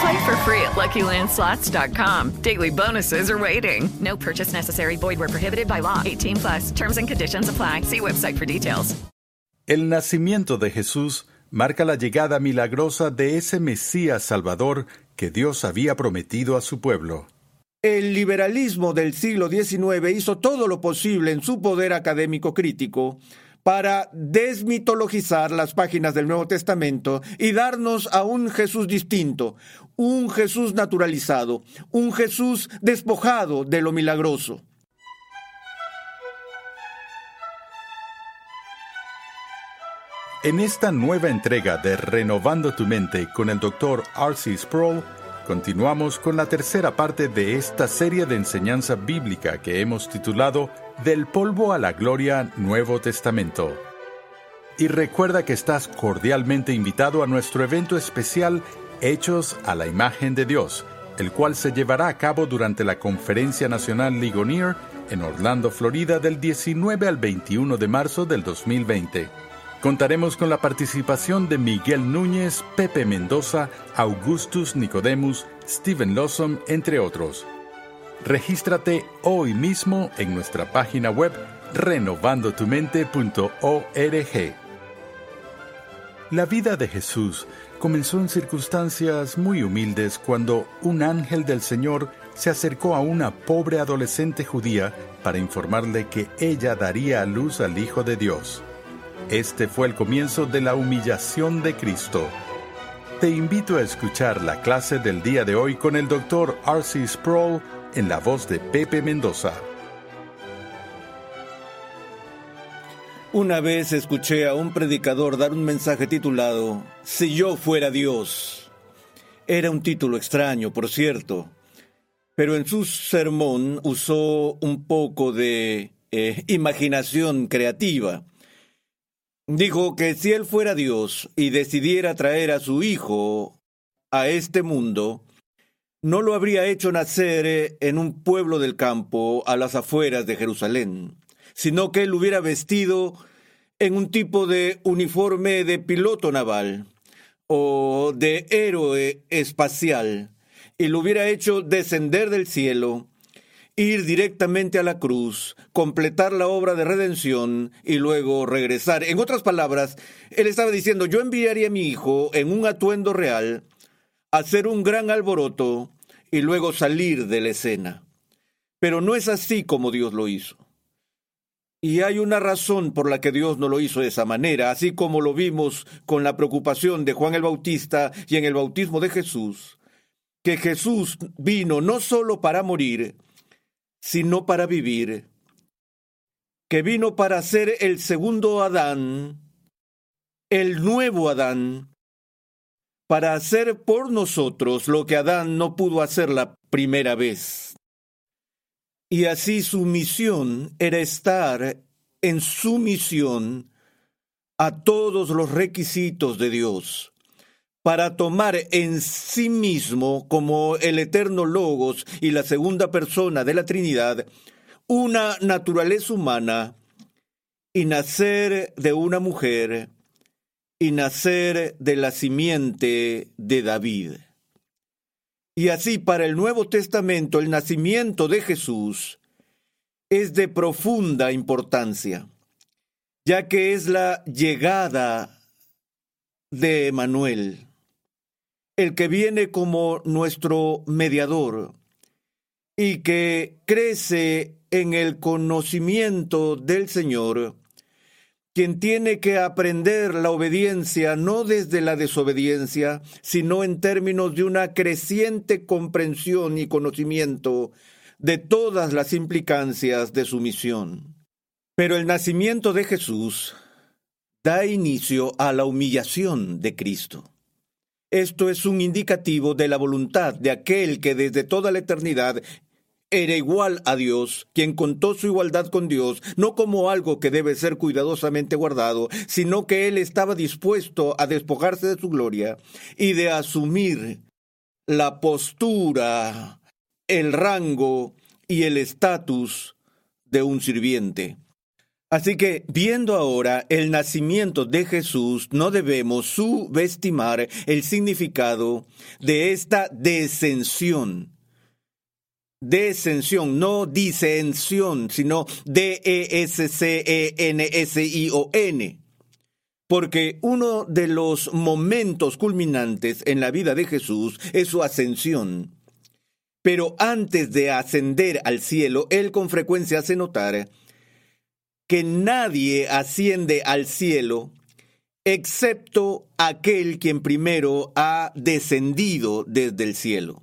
Play for free at LuckyLandSlots.com. Daily bonuses are waiting. No purchase necessary. Void where prohibited by law. 18 plus. Terms and conditions apply. See website for details. El nacimiento de Jesús marca la llegada milagrosa de ese Mesías Salvador que Dios había prometido a su pueblo. El liberalismo del siglo XIX hizo todo lo posible en su poder académico crítico para desmitologizar las páginas del Nuevo Testamento y darnos a un Jesús distinto, un Jesús naturalizado, un Jesús despojado de lo milagroso. En esta nueva entrega de Renovando tu Mente con el Dr. R.C. Sproul, continuamos con la tercera parte de esta serie de enseñanza bíblica que hemos titulado Del polvo a la gloria Nuevo Testamento. Y recuerda que estás cordialmente invitado a nuestro evento especial Hechos a la Imagen de Dios, el cual se llevará a cabo durante la Conferencia Nacional Ligonier en Orlando, Florida, del 19 al 21 de marzo del 2020. Contaremos con la participación de Miguel Núñez, Pepe Mendoza, Augustus Nicodemus, Steven Lawson, entre otros. Regístrate hoy mismo en nuestra página web renovandotumente.org. La vida de Jesús comenzó en circunstancias muy humildes cuando un ángel del Señor se acercó a una pobre adolescente judía para informarle que ella daría a luz al Hijo de Dios. Este fue el comienzo de la humillación de Cristo. Te invito a escuchar la clase del día de hoy con el Dr. R.C. Sproul en la voz de Pepe Mendoza. Una vez escuché a un predicador dar un mensaje titulado Si yo fuera Dios. Era un título extraño, por cierto, pero en su sermón usó un poco de eh, imaginación creativa. Dijo que si él fuera Dios y decidiera traer a su hijo a este mundo, no lo habría hecho nacer eh, en un pueblo del campo a las afueras de Jerusalén, sino que él hubiera vestido en un tipo de uniforme de piloto naval o de héroe espacial y lo hubiera hecho descender del cielo ir directamente a la cruz, completar la obra de redención y luego regresar. En otras palabras, él estaba diciendo, yo enviaría a mi hijo en un atuendo real, hacer un gran alboroto y luego salir de la escena. Pero no es así como Dios lo hizo. Y hay una razón por la que Dios no lo hizo de esa manera, así como lo vimos con la preocupación de Juan el Bautista y en el bautismo de Jesús, que Jesús vino no solo para morir, sino para vivir, que vino para ser el segundo Adán, el nuevo Adán, para hacer por nosotros lo que Adán no pudo hacer la primera vez. Y así su misión era estar en sumisión a todos los requisitos de Dios para tomar en sí mismo, como el eterno Logos y la segunda persona de la Trinidad, una naturaleza humana y nacer de una mujer y nacer de la simiente de David. Y así para el Nuevo Testamento el nacimiento de Jesús es de profunda importancia, ya que es la llegada de Emanuel el que viene como nuestro mediador y que crece en el conocimiento del Señor, quien tiene que aprender la obediencia no desde la desobediencia, sino en términos de una creciente comprensión y conocimiento de todas las implicancias de su misión. Pero el nacimiento de Jesús da inicio a la humillación de Cristo. Esto es un indicativo de la voluntad de aquel que desde toda la eternidad era igual a Dios, quien contó su igualdad con Dios, no como algo que debe ser cuidadosamente guardado, sino que él estaba dispuesto a despojarse de su gloria y de asumir la postura, el rango y el estatus de un sirviente. Así que, viendo ahora el nacimiento de Jesús, no debemos subestimar el significado de esta descensión descensión, no disensión, sino D-E-S-C-E-N-S-I-O-N. Porque uno de los momentos culminantes en la vida de Jesús es su ascensión. Pero antes de ascender al cielo, él con frecuencia hace notar que nadie asciende al cielo excepto aquel quien primero ha descendido desde el cielo.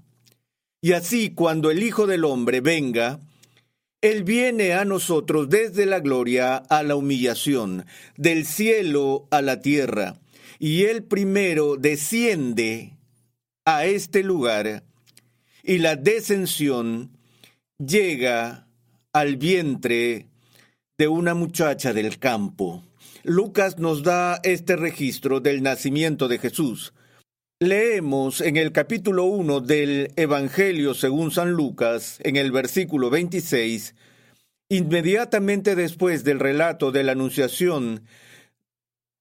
Y así cuando el Hijo del Hombre venga, Él viene a nosotros desde la gloria a la humillación, del cielo a la tierra, y Él primero desciende a este lugar, y la descensión llega al vientre de una muchacha del campo. Lucas nos da este registro del nacimiento de Jesús. Leemos en el capítulo 1 del Evangelio según San Lucas, en el versículo 26, inmediatamente después del relato de la anunciación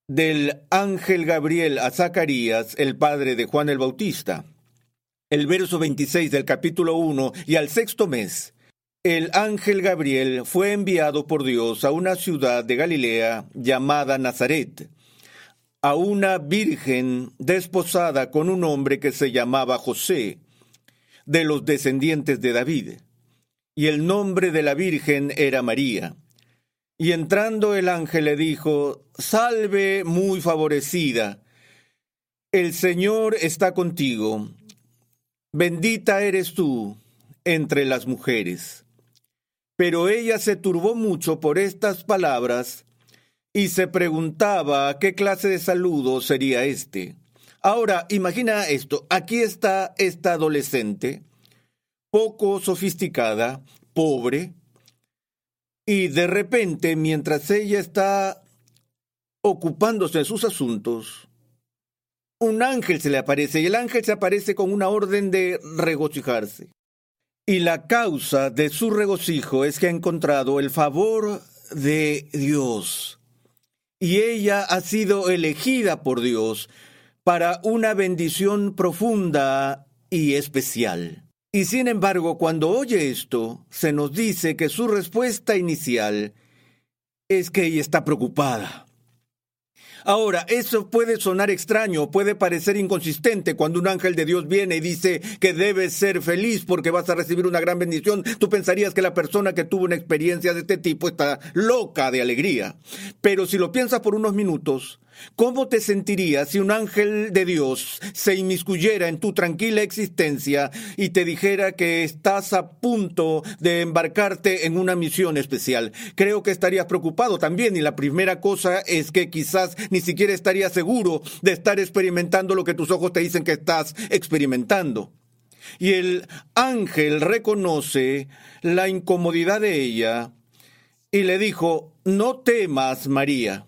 del ángel Gabriel a Zacarías, el padre de Juan el Bautista. El verso 26 del capítulo 1 y al sexto mes, el ángel Gabriel fue enviado por Dios a una ciudad de Galilea llamada Nazaret a una virgen desposada con un hombre que se llamaba José, de los descendientes de David, y el nombre de la virgen era María. Y entrando el ángel le dijo, Salve muy favorecida, el Señor está contigo, bendita eres tú entre las mujeres. Pero ella se turbó mucho por estas palabras, y se preguntaba qué clase de saludo sería este. Ahora, imagina esto, aquí está esta adolescente, poco sofisticada, pobre, y de repente, mientras ella está ocupándose de sus asuntos, un ángel se le aparece y el ángel se aparece con una orden de regocijarse. Y la causa de su regocijo es que ha encontrado el favor de Dios y ella ha sido elegida por Dios para una bendición profunda y especial. Y sin embargo, cuando oye esto, se nos dice que su respuesta inicial es que ella está preocupada. Ahora, eso puede sonar extraño, puede parecer inconsistente cuando un ángel de Dios viene y dice que debes ser feliz porque vas a recibir una gran bendición. Tú pensarías que la persona que tuvo una experiencia de este tipo está loca de alegría. Pero si lo piensas por unos minutos, ¿Cómo te sentirías si un ángel de Dios se inmiscuyera en tu tranquila existencia y te dijera que estás a punto de embarcarte en una misión especial? Creo que estarías preocupado también y la primera cosa es que quizás ni siquiera estarías seguro de estar experimentando lo que tus ojos te dicen que estás experimentando. Y el ángel reconoce la incomodidad de ella y le dijo, no temas, María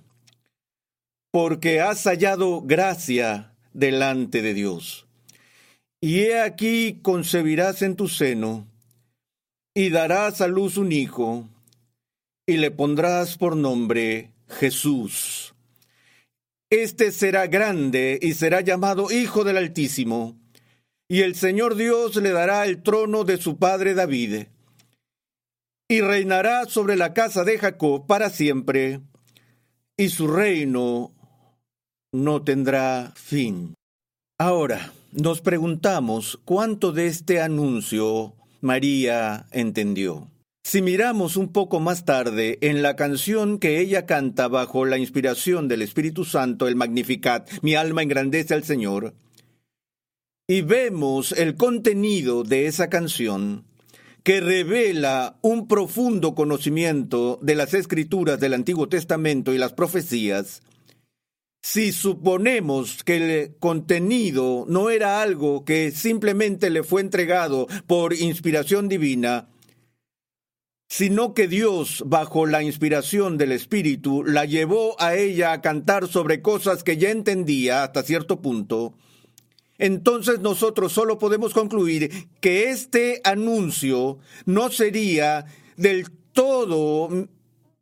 porque has hallado gracia delante de Dios. Y he aquí concebirás en tu seno, y darás a luz un hijo, y le pondrás por nombre Jesús. Este será grande y será llamado Hijo del Altísimo, y el Señor Dios le dará el trono de su padre David, y reinará sobre la casa de Jacob para siempre, y su reino no tendrá fin. Ahora, nos preguntamos cuánto de este anuncio María entendió. Si miramos un poco más tarde en la canción que ella canta bajo la inspiración del Espíritu Santo, el Magnificat, mi alma engrandece al Señor, y vemos el contenido de esa canción, que revela un profundo conocimiento de las escrituras del Antiguo Testamento y las profecías, si suponemos que el contenido no era algo que simplemente le fue entregado por inspiración divina, sino que Dios, bajo la inspiración del Espíritu, la llevó a ella a cantar sobre cosas que ya entendía hasta cierto punto, entonces nosotros solo podemos concluir que este anuncio no sería del todo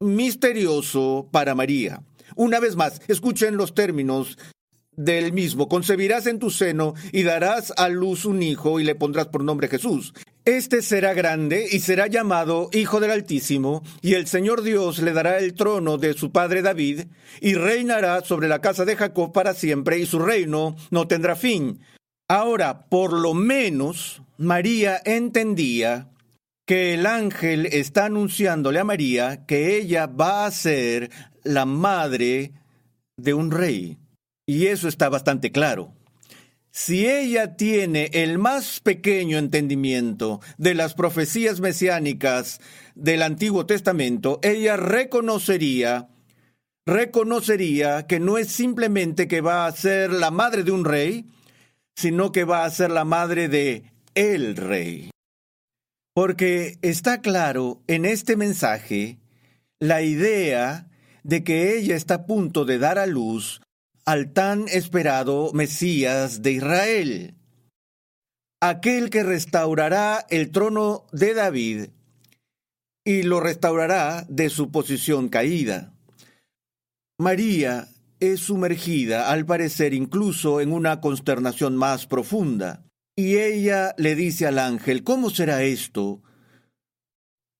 misterioso para María. Una vez más, escuchen los términos del mismo. Concebirás en tu seno y darás a luz un hijo y le pondrás por nombre Jesús. Este será grande y será llamado Hijo del Altísimo, y el Señor Dios le dará el trono de su padre David, y reinará sobre la casa de Jacob para siempre, y su reino no tendrá fin. Ahora, por lo menos, María entendía que el ángel está anunciándole a María que ella va a ser la madre de un rey. Y eso está bastante claro. Si ella tiene el más pequeño entendimiento de las profecías mesiánicas del Antiguo Testamento, ella reconocería, reconocería que no es simplemente que va a ser la madre de un rey, sino que va a ser la madre de el rey. Porque está claro en este mensaje la idea de que ella está a punto de dar a luz al tan esperado Mesías de Israel, aquel que restaurará el trono de David y lo restaurará de su posición caída. María es sumergida, al parecer, incluso en una consternación más profunda, y ella le dice al ángel, ¿cómo será esto?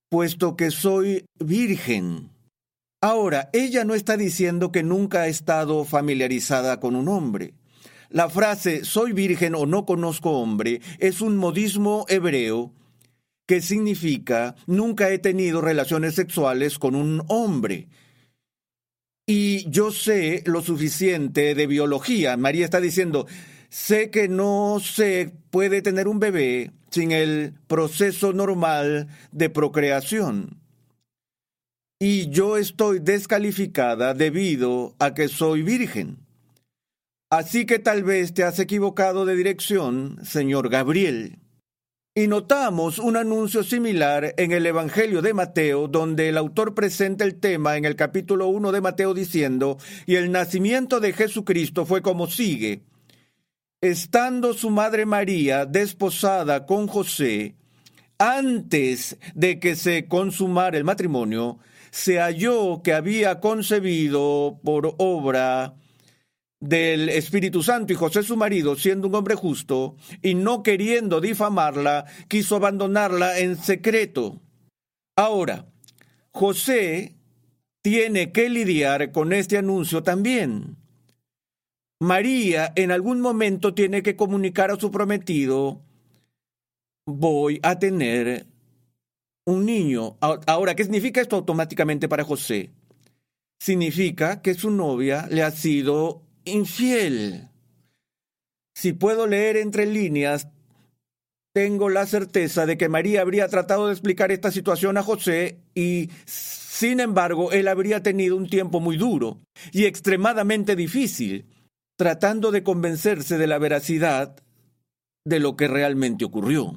Puesto que soy virgen. Ahora, ella no está diciendo que nunca ha estado familiarizada con un hombre. La frase soy virgen o no conozco hombre es un modismo hebreo que significa nunca he tenido relaciones sexuales con un hombre. Y yo sé lo suficiente de biología. María está diciendo, sé que no se puede tener un bebé sin el proceso normal de procreación y yo estoy descalificada debido a que soy virgen. Así que tal vez te has equivocado de dirección, señor Gabriel. Y notamos un anuncio similar en el Evangelio de Mateo, donde el autor presenta el tema en el capítulo 1 de Mateo diciendo, y el nacimiento de Jesucristo fue como sigue. Estando su madre María desposada con José, antes de que se consumara el matrimonio, se halló que había concebido por obra del Espíritu Santo y José su marido, siendo un hombre justo, y no queriendo difamarla, quiso abandonarla en secreto. Ahora, José tiene que lidiar con este anuncio también. María en algún momento tiene que comunicar a su prometido, voy a tener un niño. Ahora, ¿qué significa esto automáticamente para José? Significa que su novia le ha sido infiel. Si puedo leer entre líneas, tengo la certeza de que María habría tratado de explicar esta situación a José y, sin embargo, él habría tenido un tiempo muy duro y extremadamente difícil, tratando de convencerse de la veracidad de lo que realmente ocurrió.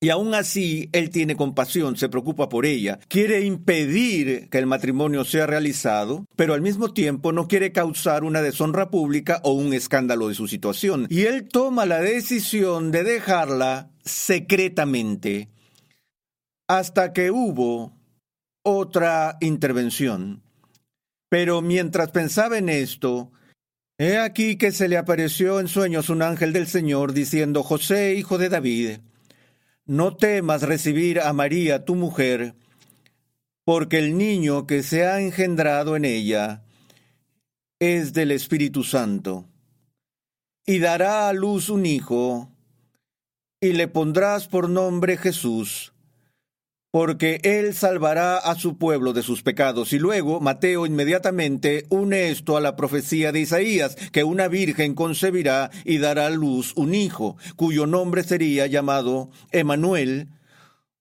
Y aún así, él tiene compasión, se preocupa por ella, quiere impedir que el matrimonio sea realizado, pero al mismo tiempo no quiere causar una deshonra pública o un escándalo de su situación. Y él toma la decisión de dejarla secretamente hasta que hubo otra intervención. Pero mientras pensaba en esto, he aquí que se le apareció en sueños un ángel del Señor diciendo, José, hijo de David, no temas recibir a María, tu mujer, porque el niño que se ha engendrado en ella es del Espíritu Santo. Y dará a luz un hijo, y le pondrás por nombre Jesús, porque Él salvará a su pueblo de sus pecados. Y luego Mateo inmediatamente une esto a la profecía de Isaías, que una virgen concebirá y dará a luz un hijo, cuyo nombre sería llamado Emanuel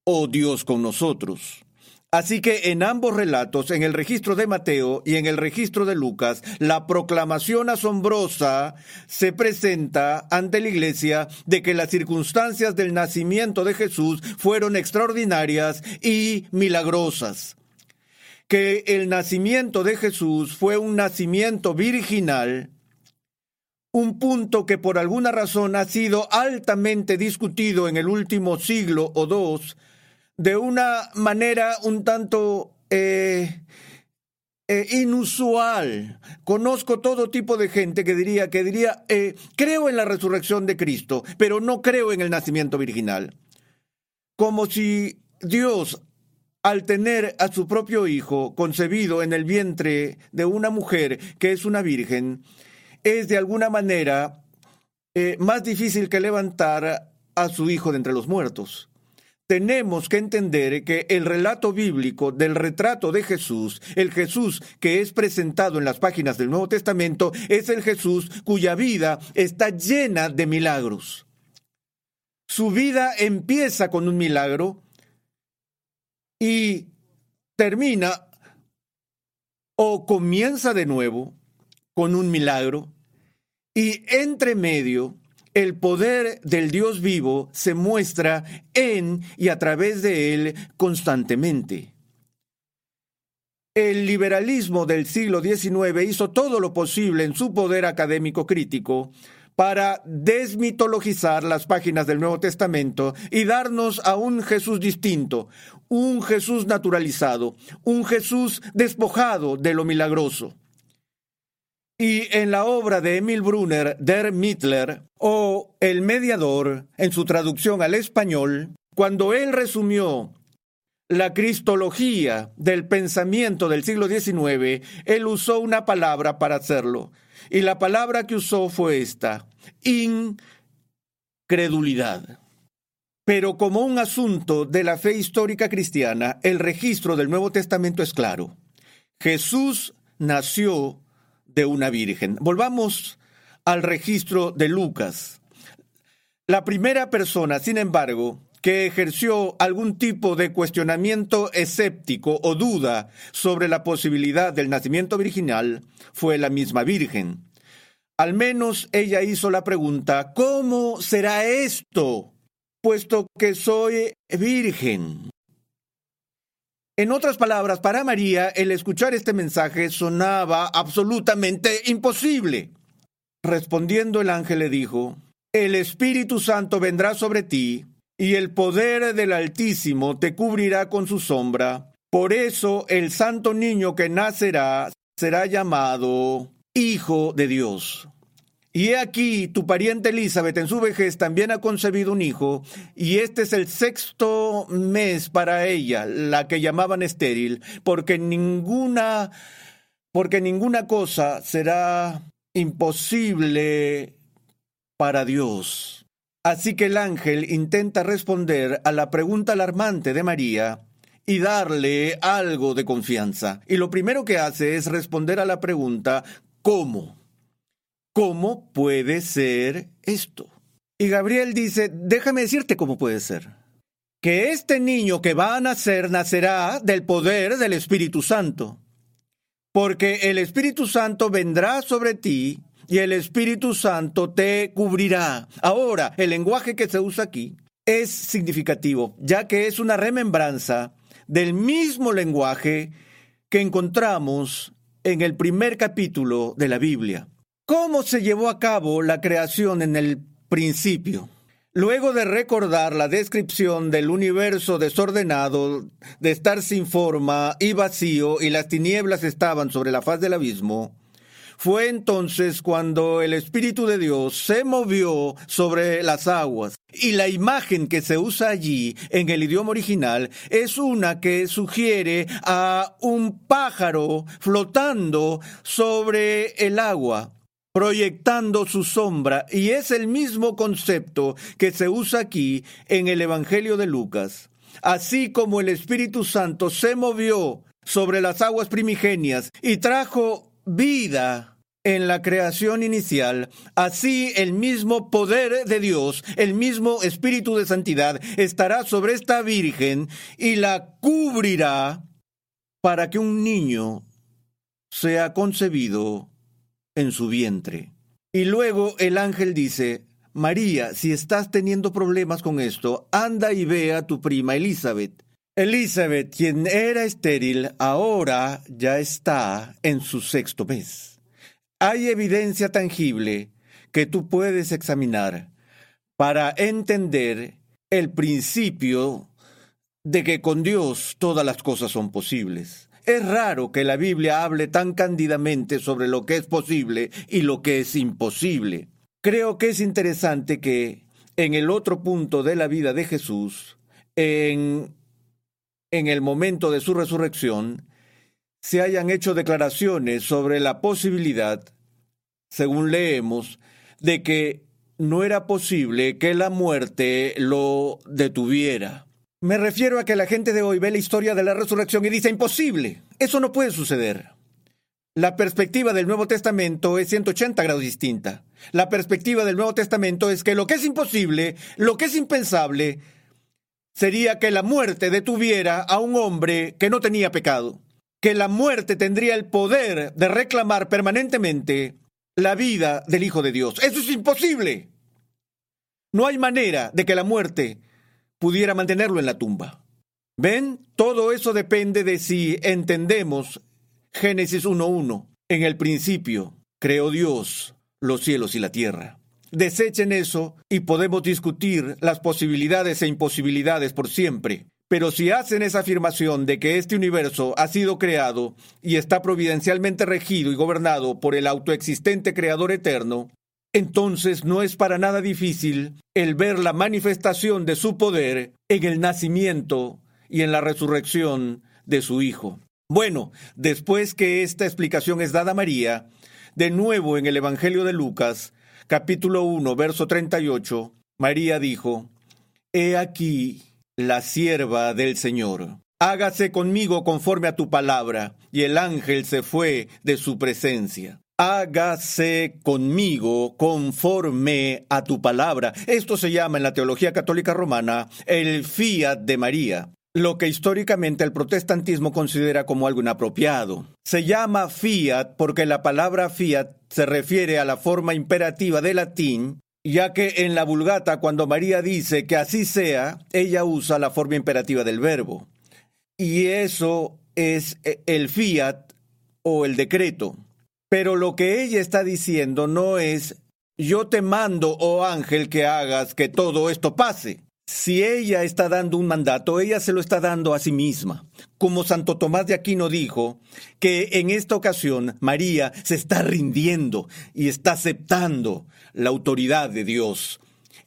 o Dios con nosotros. Así que en ambos relatos, en el registro de Mateo y en el registro de Lucas, la proclamación asombrosa se presenta ante la iglesia de que las circunstancias del nacimiento de Jesús fueron extraordinarias y milagrosas. Que el nacimiento de Jesús fue un nacimiento virginal, un punto que por alguna razón ha sido altamente discutido en el último siglo o dos, de una manera un tanto eh, eh, inusual. Conozco todo tipo de gente que diría, que diría, eh, creo en la resurrección de Cristo, pero no creo en el nacimiento virginal. Como si Dios, al tener a su propio hijo concebido en el vientre de una mujer que es una virgen, es de alguna manera más difícil que levantar a su hijo de entre los muertos tenemos que entender que el relato bíblico del retrato de Jesús, el Jesús que es presentado en las páginas del Nuevo Testamento, es el Jesús cuya vida está llena de milagros. Su vida empieza con un milagro y termina o comienza de nuevo con un milagro y entre medio el poder del Dios vivo se muestra en y a través de él constantemente. El liberalismo del siglo XIX hizo todo lo posible en su poder académico crítico para desmitologizar las páginas del Nuevo Testamento y darnos a un Jesús distinto, un Jesús naturalizado, un Jesús despojado de lo milagroso. Y en la obra de Emil Brunner, Der Mittler, o El Mediador, en su traducción al español, cuando él resumió la cristología del pensamiento del siglo XIX, él usó una palabra para hacerlo. Y la palabra que usó fue esta, incredulidad. Pero como un asunto de la fe histórica cristiana, el registro del Nuevo Testamento es claro. Jesús nació de una virgen. Volvamos al registro de Lucas. La primera persona, sin embargo, que ejerció algún tipo de cuestionamiento escéptico o duda sobre la posibilidad del nacimiento virginal fue la misma Virgen. Al menos ella hizo la pregunta, ¿cómo será esto? Puesto que soy virgen. En otras palabras, para María el escuchar este mensaje sonaba absolutamente imposible. Respondiendo el ángel le dijo, El Espíritu Santo vendrá sobre ti, y el poder del Altísimo te cubrirá con su sombra. Por eso el santo niño que nacerá será llamado Hijo de Dios. Y he aquí, tu pariente Elizabeth en su vejez también ha concebido un hijo, y este es el sexto mes para ella, la que llamaban estéril, porque ninguna, porque ninguna cosa será imposible para Dios. Así que el ángel intenta responder a la pregunta alarmante de María y darle algo de confianza. Y lo primero que hace es responder a la pregunta ¿cómo? ¿Cómo puede ser esto? Y Gabriel dice, déjame decirte cómo puede ser. Que este niño que va a nacer nacerá del poder del Espíritu Santo. Porque el Espíritu Santo vendrá sobre ti y el Espíritu Santo te cubrirá. Ahora, el lenguaje que se usa aquí es significativo, ya que es una remembranza del mismo lenguaje que encontramos en el primer capítulo de la Biblia. ¿Cómo se llevó a cabo la creación en el principio? Luego de recordar la descripción del universo desordenado, de estar sin forma y vacío, y las tinieblas estaban sobre la faz del abismo, fue entonces cuando el Espíritu de Dios se movió sobre las aguas. Y la imagen que se usa allí en el idioma original es una que sugiere a un pájaro flotando sobre el agua proyectando su sombra, y es el mismo concepto que se usa aquí en el Evangelio de Lucas. así como el Espíritu Santo se movió sobre las aguas primigenias y trajo vida en la creación inicial, así el mismo poder de Dios, el mismo Espíritu de Santidad, estará sobre esta Virgen y la cubrirá para que un niño sea concebido en su vientre. Y luego el ángel dice, María, si estás teniendo problemas con esto, anda y ve a tu prima Elizabeth. Elizabeth, quien era estéril, ahora ya está en su sexto mes. Hay evidencia tangible que tú puedes examinar para entender el principio de que con Dios todas las cosas son posibles. Es raro que la Biblia hable tan cándidamente sobre lo que es posible y lo que es imposible. Creo que es interesante que en el otro punto de la vida de Jesús, en, en el momento de su resurrección, se hayan hecho declaraciones sobre la posibilidad, según leemos, de que no era posible que la muerte lo detuviera. Me refiero a que la gente de hoy ve la historia de la resurrección y dice imposible. Eso no puede suceder. La perspectiva del Nuevo Testamento es 180 grados distinta. La perspectiva del Nuevo Testamento es que lo que es imposible, lo que es impensable, sería que la muerte detuviera a un hombre que no tenía pecado. Que la muerte tendría el poder de reclamar permanentemente la vida del Hijo de Dios. Eso es imposible. No hay manera de que la muerte pudiera mantenerlo en la tumba. ¿Ven? Todo eso depende de si entendemos Génesis 1.1. En el principio creó Dios los cielos y la tierra. Desechen eso y podemos discutir las posibilidades e imposibilidades por siempre. Pero si hacen esa afirmación de que este universo ha sido creado y está providencialmente regido y gobernado por el autoexistente Creador eterno, entonces no es para nada difícil el ver la manifestación de su poder en el nacimiento y en la resurrección de su Hijo. Bueno, después que esta explicación es dada a María, de nuevo en el Evangelio de Lucas, capítulo 1, verso 38, María dijo, He aquí la sierva del Señor. Hágase conmigo conforme a tu palabra. Y el ángel se fue de su presencia hágase conmigo conforme a tu palabra. Esto se llama en la teología católica romana el fiat de María, lo que históricamente el protestantismo considera como algo inapropiado. Se llama fiat porque la palabra fiat se refiere a la forma imperativa de latín, ya que en la vulgata cuando María dice que así sea, ella usa la forma imperativa del verbo. Y eso es el fiat o el decreto. Pero lo que ella está diciendo no es yo te mando, oh ángel, que hagas que todo esto pase. Si ella está dando un mandato, ella se lo está dando a sí misma. Como Santo Tomás de Aquino dijo, que en esta ocasión María se está rindiendo y está aceptando la autoridad de Dios.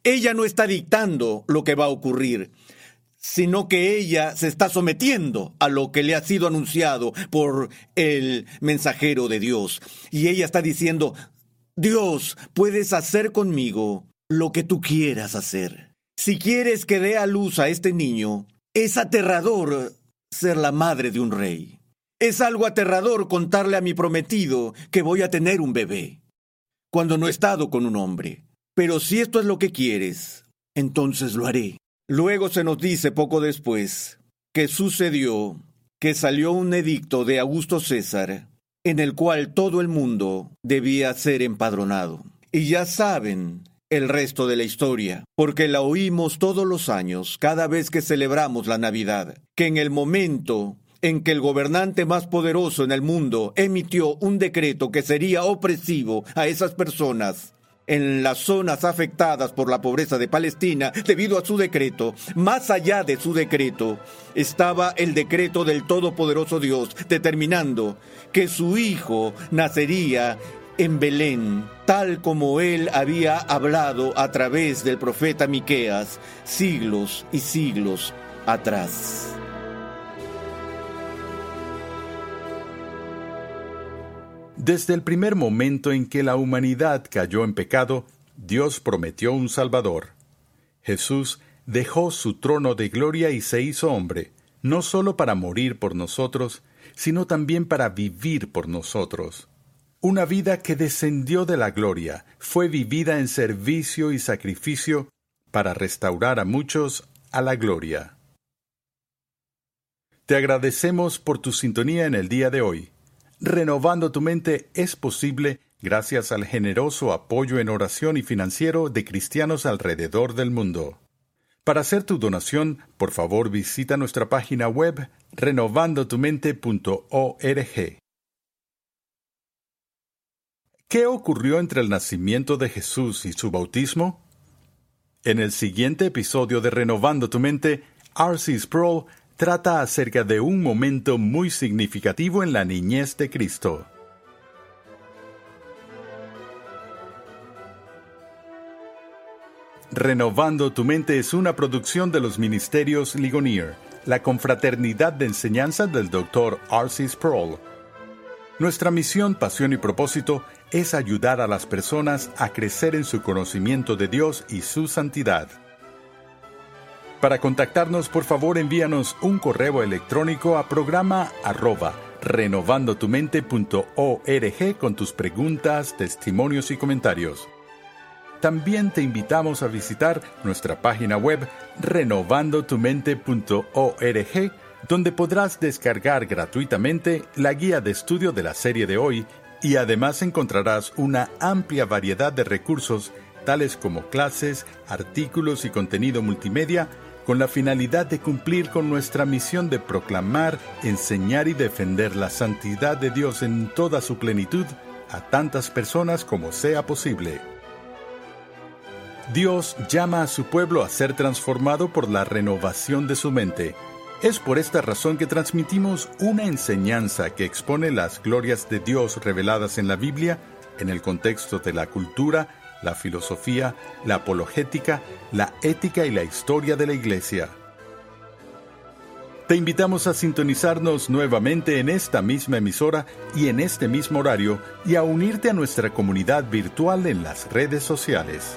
Ella no está dictando lo que va a ocurrir, sino que ella se está sometiendo a lo que le ha sido anunciado por el mensajero de Dios. Y ella está diciendo, Dios, puedes hacer conmigo lo que tú quieras hacer. Si quieres que dé a luz a este niño, es aterrador ser la madre de un rey. Es algo aterrador contarle a mi prometido que voy a tener un bebé, cuando no he estado con un hombre. Pero si esto es lo que quieres, entonces lo haré. Luego se nos dice poco después que sucedió que salió un edicto de Augusto César en el cual todo el mundo debía ser empadronado. Y ya saben el resto de la historia, porque la oímos todos los años, cada vez que celebramos la Navidad, que en el momento en que el gobernante más poderoso en el mundo emitió un decreto que sería opresivo a esas personas, en las zonas afectadas por la pobreza de Palestina debido a su decreto. Más allá de su decreto estaba el decreto del Todopoderoso Dios determinando que su hijo nacería en Belén, tal como él había hablado a través del profeta Miqueas siglos y siglos atrás. Desde el primer momento en que la humanidad cayó en pecado, Dios prometió un Salvador. Jesús dejó su trono de gloria y se hizo hombre, no solo para morir por nosotros, sino también para vivir por nosotros. Una vida que descendió de la gloria, fue vivida en servicio y sacrificio para restaurar a muchos a la gloria. Te agradecemos por tu sintonía en el día de hoy. Renovando tu mente es posible gracias al generoso apoyo en oración y financiero de cristianos alrededor del mundo. Para hacer tu donación, por favor visita nuestra página web renovandotumente.org. ¿Qué ocurrió entre el nacimiento de Jesús y su bautismo? En el siguiente episodio de Renovando tu mente, R.C. Sproul trata acerca de un momento muy significativo en la niñez de Cristo. Renovando tu mente es una producción de los Ministerios Ligonier, la confraternidad de enseñanza del Dr. R.C. Sproul. Nuestra misión, pasión y propósito es ayudar a las personas a crecer en su conocimiento de Dios y su santidad. Para contactarnos, por favor, envíanos un correo electrónico a programa arroba renovandotumente.org con tus preguntas, testimonios y comentarios. También te invitamos a visitar nuestra página web renovandotumente.org, donde podrás descargar gratuitamente la guía de estudio de la serie de hoy y además encontrarás una amplia variedad de recursos tales como clases, artículos y contenido multimedia con la finalidad de cumplir con nuestra misión de proclamar, enseñar y defender la santidad de Dios en toda su plenitud a tantas personas como sea posible. Dios llama a su pueblo a ser transformado por la renovación de su mente. Es por esta razón que transmitimos una enseñanza que expone las glorias de Dios reveladas en la Biblia en el contexto de la cultura, la filosofía, la apologética, la ética y la historia de la Iglesia. Te invitamos a sintonizarnos nuevamente en esta misma emisora y en este mismo horario y a unirte a nuestra comunidad virtual en las redes sociales.